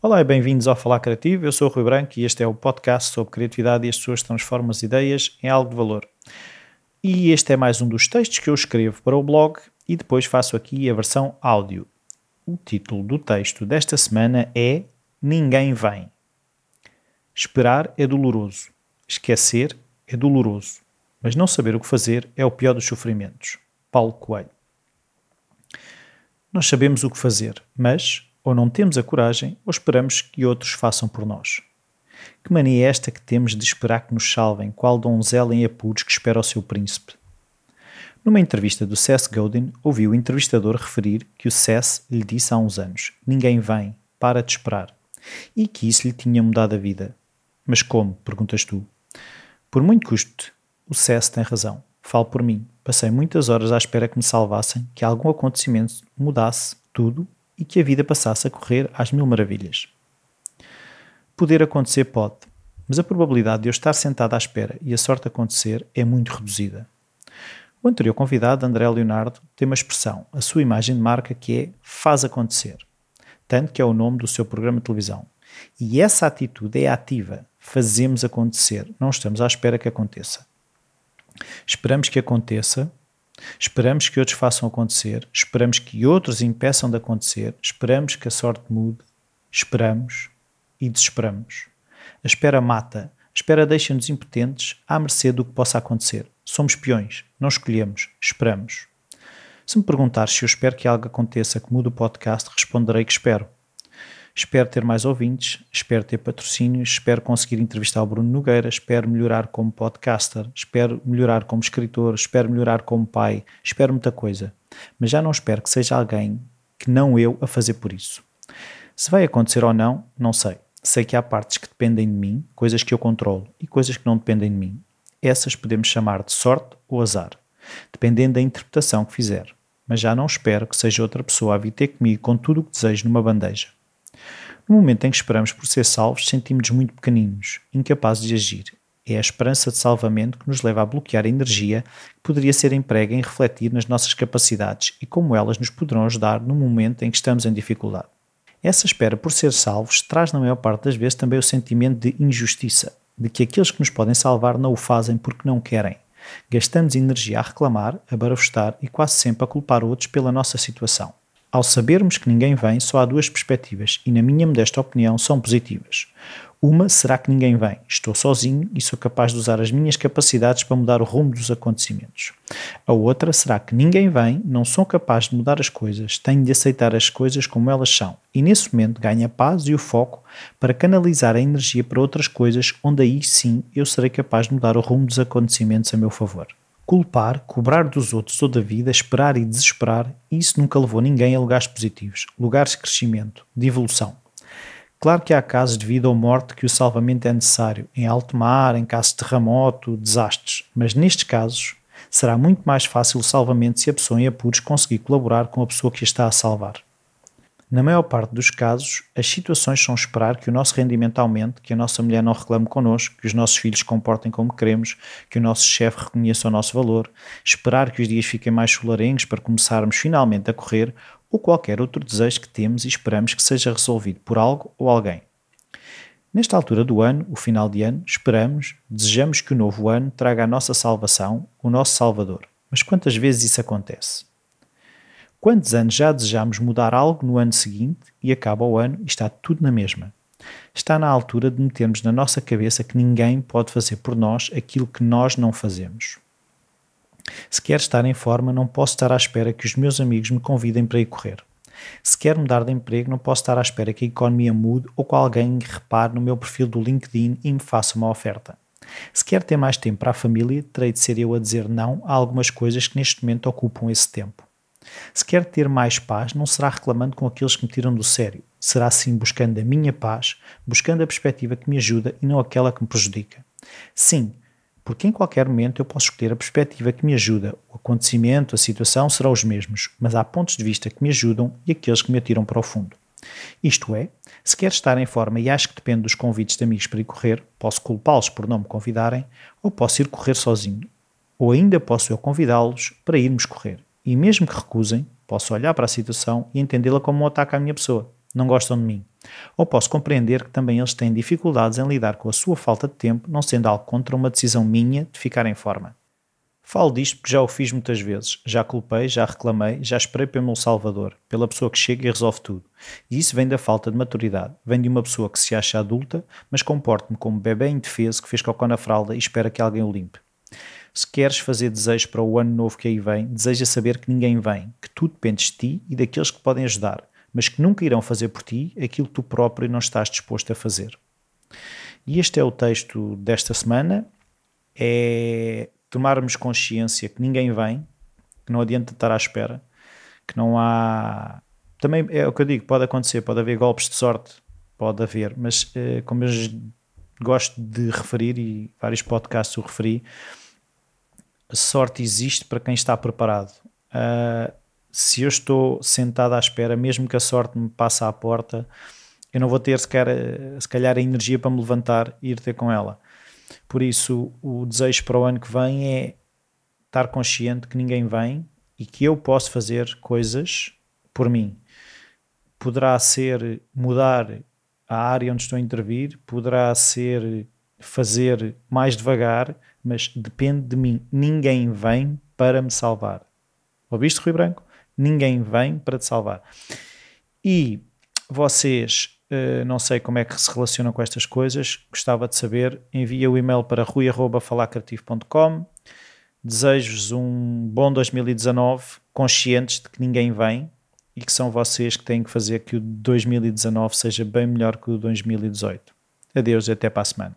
Olá e bem-vindos ao Falar Criativo. Eu sou o Rui Branco e este é o podcast sobre criatividade e as pessoas transformam as ideias em algo de valor. E este é mais um dos textos que eu escrevo para o blog e depois faço aqui a versão áudio. O título do texto desta semana é Ninguém Vem. Esperar é doloroso, esquecer é doloroso, mas não saber o que fazer é o pior dos sofrimentos. Paulo Coelho. Nós sabemos o que fazer, mas ou não temos a coragem ou esperamos que outros façam por nós. Que mania é esta que temos de esperar que nos salvem, qual donzela em apuros que espera o seu príncipe? Numa entrevista do Seth Godin, ouviu o entrevistador referir que o Seth lhe disse há uns anos: Ninguém vem, para de esperar. E que isso lhe tinha mudado a vida. Mas como? perguntas tu. Por muito custo, o Seth tem razão. Falo por mim. Passei muitas horas à espera que me salvassem, que algum acontecimento mudasse tudo e que a vida passasse a correr às mil maravilhas. Poder acontecer pode, mas a probabilidade de eu estar sentado à espera e a sorte acontecer é muito reduzida. O anterior convidado, André Leonardo, tem uma expressão, a sua imagem de marca, que é faz acontecer, tanto que é o nome do seu programa de televisão. E essa atitude é ativa, fazemos acontecer, não estamos à espera que aconteça. Esperamos que aconteça, esperamos que outros façam acontecer, esperamos que outros impeçam de acontecer, esperamos que a sorte mude, esperamos, e desesperamos. A espera mata, a espera deixa-nos impotentes à mercê do que possa acontecer. Somos peões, não escolhemos, esperamos. Se me perguntar se eu espero que algo aconteça que mude o podcast, responderei que espero. Espero ter mais ouvintes, espero ter patrocínios, espero conseguir entrevistar o Bruno Nogueira, espero melhorar como podcaster, espero melhorar como escritor, espero melhorar como pai, espero muita coisa. Mas já não espero que seja alguém que não eu a fazer por isso. Se vai acontecer ou não, não sei. Sei que há partes que dependem de mim, coisas que eu controlo, e coisas que não dependem de mim. Essas podemos chamar de sorte ou azar, dependendo da interpretação que fizer. Mas já não espero que seja outra pessoa a vir ter comigo com tudo o que desejo numa bandeja. No momento em que esperamos por ser salvos, sentimos-nos muito pequeninos, incapazes de agir. É a esperança de salvamento que nos leva a bloquear a energia que poderia ser emprega em refletir nas nossas capacidades e como elas nos poderão ajudar no momento em que estamos em dificuldade. Essa espera por ser salvos traz, na maior parte das vezes, também o sentimento de injustiça, de que aqueles que nos podem salvar não o fazem porque não querem. Gastamos energia a reclamar, a barafustar e quase sempre a culpar outros pela nossa situação. Ao sabermos que ninguém vem, só há duas perspectivas, e na minha modesta opinião são positivas. Uma, será que ninguém vem? Estou sozinho e sou capaz de usar as minhas capacidades para mudar o rumo dos acontecimentos. A outra, será que ninguém vem? Não sou capaz de mudar as coisas, tenho de aceitar as coisas como elas são. E nesse momento ganho a paz e o foco para canalizar a energia para outras coisas, onde aí sim eu serei capaz de mudar o rumo dos acontecimentos a meu favor. Culpar, cobrar dos outros toda a vida, esperar e desesperar, isso nunca levou ninguém a lugares positivos, lugares de crescimento, de evolução. Claro que há casos de vida ou morte que o salvamento é necessário, em alto mar, em caso de terremoto, desastres, mas nestes casos será muito mais fácil o salvamento se a pessoa em apuros conseguir colaborar com a pessoa que a está a salvar. Na maior parte dos casos, as situações são esperar que o nosso rendimento aumente, que a nossa mulher não reclame connosco, que os nossos filhos comportem como queremos, que o nosso chefe reconheça o nosso valor, esperar que os dias fiquem mais solarenhos para começarmos finalmente a correr ou qualquer outro desejo que temos e esperamos que seja resolvido por algo ou alguém. Nesta altura do ano, o final de ano, esperamos, desejamos que o novo ano traga a nossa salvação, o nosso Salvador. Mas quantas vezes isso acontece? Quantos anos já desejamos mudar algo no ano seguinte e acaba o ano e está tudo na mesma? Está na altura de metermos na nossa cabeça que ninguém pode fazer por nós aquilo que nós não fazemos. Se quero estar em forma, não posso estar à espera que os meus amigos me convidem para ir correr. Se quero mudar de emprego, não posso estar à espera que a economia mude ou que alguém repare no meu perfil do LinkedIn e me faça uma oferta. Se quero ter mais tempo para a família, terei de ser eu a dizer não a algumas coisas que neste momento ocupam esse tempo. Se quero ter mais paz, não será reclamando com aqueles que me tiram do sério. Será sim buscando a minha paz, buscando a perspectiva que me ajuda e não aquela que me prejudica. Sim, porque em qualquer momento eu posso escolher a perspectiva que me ajuda. O acontecimento, a situação serão os mesmos, mas há pontos de vista que me ajudam e aqueles que me atiram para o fundo. Isto é, se quero estar em forma e acho que depende dos convites de amigos para ir correr, posso culpá-los por não me convidarem, ou posso ir correr sozinho, ou ainda posso eu convidá-los para irmos correr. E mesmo que recusem, posso olhar para a situação e entendê-la como um ataque à minha pessoa. Não gostam de mim. Ou posso compreender que também eles têm dificuldades em lidar com a sua falta de tempo, não sendo algo contra uma decisão minha de ficar em forma. Falo disto porque já o fiz muitas vezes. Já culpei, já reclamei, já esperei pelo meu salvador, pela pessoa que chega e resolve tudo. E isso vem da falta de maturidade. Vem de uma pessoa que se acha adulta, mas comporta-me como bebê indefeso que fez cocô na fralda e espera que alguém o limpe. Se queres fazer desejos para o ano novo que aí vem, deseja saber que ninguém vem, que tu dependes de ti e daqueles que podem ajudar, mas que nunca irão fazer por ti aquilo que tu próprio não estás disposto a fazer. E este é o texto desta semana. É tomarmos consciência que ninguém vem, que não adianta estar à espera, que não há. Também é o que eu digo, pode acontecer, pode haver golpes de sorte, pode haver, mas eh, como eu gosto de referir e vários podcasts o referi, a sorte existe para quem está preparado. Uh, se eu estou sentado à espera, mesmo que a sorte me passe à porta, eu não vou ter sequer, se calhar a energia para me levantar e ir ter com ela. Por isso, o desejo para o ano que vem é estar consciente que ninguém vem e que eu posso fazer coisas por mim. Poderá ser mudar a área onde estou a intervir, poderá ser fazer mais devagar, mas depende de mim. Ninguém vem para me salvar. Ouviste, Rui Branco? Ninguém vem para te salvar. E vocês eh, não sei como é que se relacionam com estas coisas, gostava de saber. Envia o e-mail para rui.falacreativo.com. Desejo-vos um bom 2019, conscientes de que ninguém vem e que são vocês que têm que fazer que o 2019 seja bem melhor que o 2018. Adeus e até para a semana.